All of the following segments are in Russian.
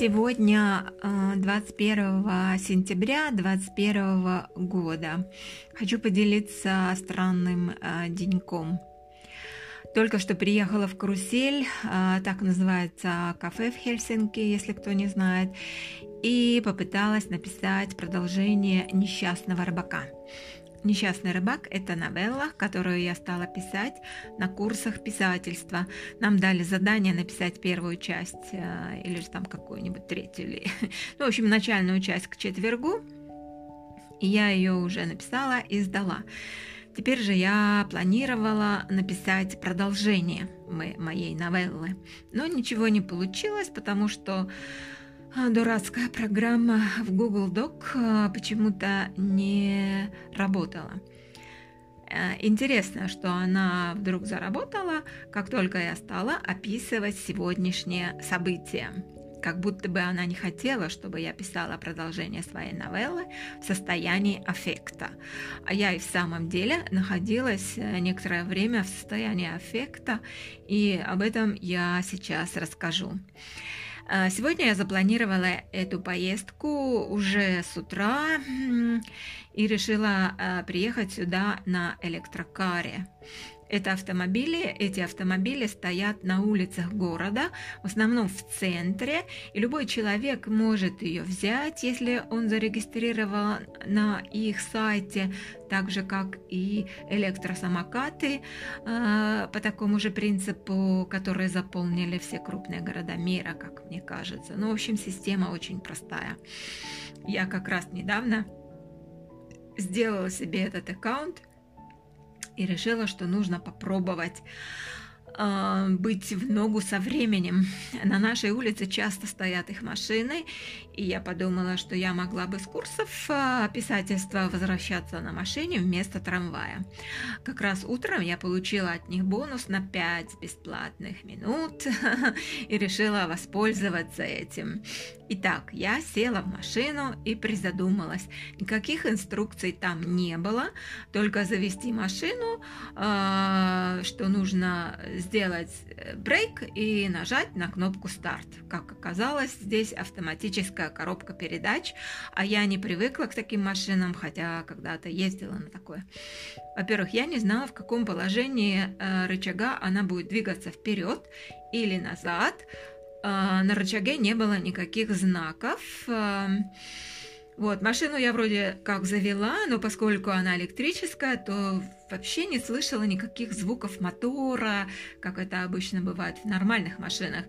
Сегодня 21 э, сентября 2021 года. Хочу поделиться странным э, деньком. Только что приехала в Карусель, э, так называется кафе в Хельсинки, если кто не знает, и попыталась написать продолжение «Несчастного рыбака». «Несчастный рыбак» — это новелла, которую я стала писать на курсах писательства. Нам дали задание написать первую часть э, или же там какую-нибудь третью, или, ну, в общем, начальную часть к четвергу. И я ее уже написала и сдала. Теперь же я планировала написать продолжение моей новеллы, но ничего не получилось, потому что дурацкая программа в Google Doc а, почему-то не работала. Э, интересно, что она вдруг заработала, как только я стала описывать сегодняшнее событие. Как будто бы она не хотела, чтобы я писала продолжение своей новеллы в состоянии аффекта. А я и в самом деле находилась э, некоторое время в состоянии аффекта, и об этом я сейчас расскажу. А, сегодня я запланировала эту поездку уже с утра и решила а, приехать сюда на электрокаре. Это автомобили, эти автомобили стоят на улицах города, в основном в центре, и любой человек может ее взять, если он зарегистрирован на их сайте, так же как и электросамокаты э, по такому же принципу, которые заполнили все крупные города мира, как мне кажется. Ну, в общем, система очень простая. Я как раз недавно сделала себе этот аккаунт, и решила, что нужно попробовать быть в ногу со временем. На нашей улице часто стоят их машины, и я подумала, что я могла бы с курсов э, писательства возвращаться на машине вместо трамвая. Как раз утром я получила от них бонус на 5 бесплатных минут и решила воспользоваться этим. Итак, я села в машину и призадумалась. Никаких инструкций там не было, только завести машину, э, что нужно сделать э, брейк и нажать на кнопку старт. Как оказалось, здесь автоматическая коробка передач, а я не привыкла к таким машинам, хотя когда-то ездила на такое. Во-первых, я не знала, в каком положении э, рычага она будет двигаться вперед или назад, а, на рычаге не было никаких знаков. Вот, машину я вроде как завела, но поскольку она электрическая, то вообще не слышала никаких звуков мотора, как это обычно бывает в нормальных машинах.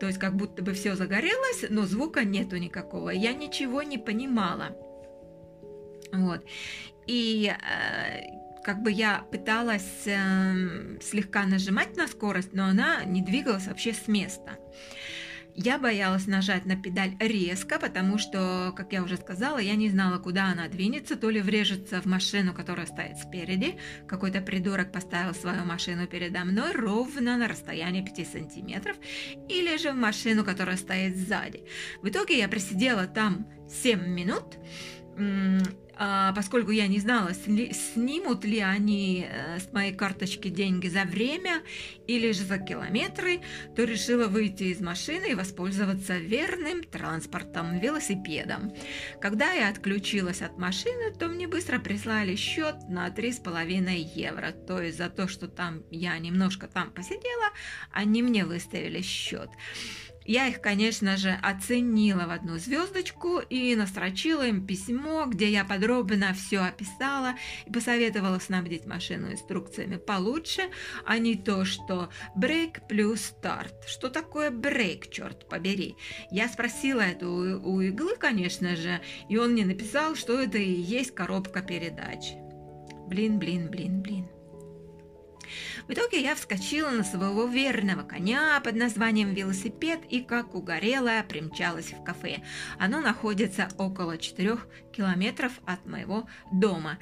То есть как будто бы все загорелось, но звука нету никакого. Я ничего не понимала. Вот. И э, как бы я пыталась э, слегка нажимать на скорость, но она не двигалась вообще с места. Я боялась нажать на педаль резко, потому что, как я уже сказала, я не знала, куда она двинется, то ли врежется в машину, которая стоит спереди. Какой-то придурок поставил свою машину передо мной ровно на расстоянии 5 сантиметров, или же в машину, которая стоит сзади. В итоге я просидела там 7 минут, поскольку я не знала, снимут ли они э, с моей карточки деньги за время или же за километры, то решила выйти из машины и воспользоваться верным транспортом, велосипедом. Когда я отключилась от машины, то мне быстро прислали счет на 3,5 евро. То есть за то, что там я немножко там посидела, они мне выставили счет. Я их, конечно же, оценила в одну звездочку и настрочила им письмо, где я подробно все описала и посоветовала снабдить машину инструкциями получше, а не то, что брейк плюс старт. Что такое брейк, черт побери? Я спросила это у, у иглы, конечно же, и он мне написал, что это и есть коробка передач. Блин, блин, блин, блин. В итоге я вскочила на своего верного коня под названием велосипед и, как угорелая, примчалась в кафе. Оно находится около 4 километров от моего дома.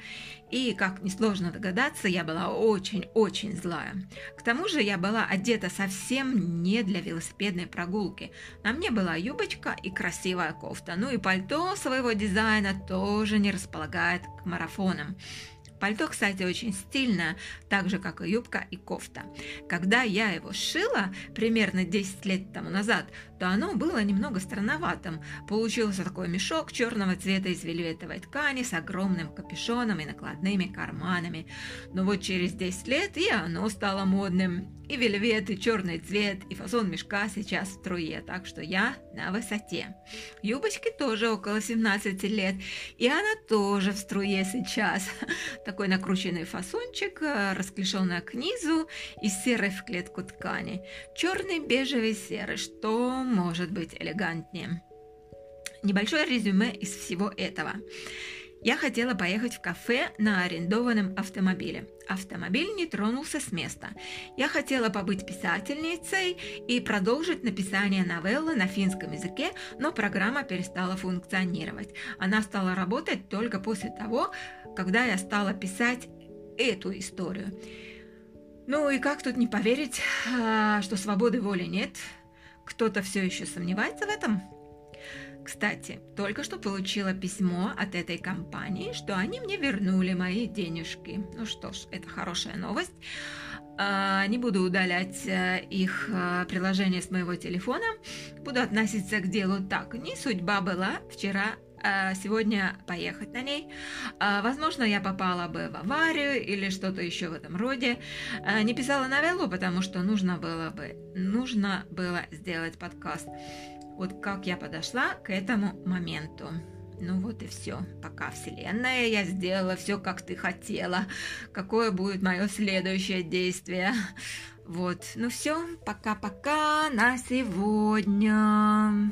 И, как несложно догадаться, я была очень-очень злая. К тому же я была одета совсем не для велосипедной прогулки. На мне была юбочка и красивая кофта. Ну и пальто своего дизайна тоже не располагает к марафонам. Пальто, кстати, очень стильное, так же, как и юбка и кофта. Когда я его шила примерно 10 лет тому назад, то оно было немного странноватым. Получился такой мешок черного цвета из вельветовой ткани с огромным капюшоном и накладными карманами. Но вот через 10 лет и оно стало модным. И вельвет, и черный цвет, и фасон мешка сейчас в струе, так что я на высоте. Юбочке тоже около 17 лет, и она тоже в струе сейчас. Такой накрученный фасончик, э, расклешенная к низу из серой в клетку ткани. Черный, бежевый, серый, что может быть элегантнее. Небольшое резюме из всего этого. Я хотела поехать в кафе на арендованном автомобиле. Автомобиль не тронулся с места. Я хотела побыть писательницей и продолжить написание новеллы на финском языке, но программа перестала функционировать. Она стала работать только после того, когда я стала писать эту историю. Ну и как тут не поверить, а, что свободы воли нет? Кто-то все еще сомневается в этом? Кстати, только что получила письмо от этой компании, что они мне вернули мои денежки. Ну что ж, это хорошая новость. А, не буду удалять э, их э, приложение с моего телефона. Буду относиться к делу так. Не судьба была вчера а сегодня поехать на ней. А, возможно, я попала бы в аварию или что-то еще в этом роде. Не писала новеллу, потому что нужно было бы, нужно было сделать подкаст. Вот как я подошла к этому моменту. Ну вот и все. Пока, Вселенная, я сделала все, как ты хотела. Какое будет мое следующее действие? Вот. Ну все, пока-пока на сегодня.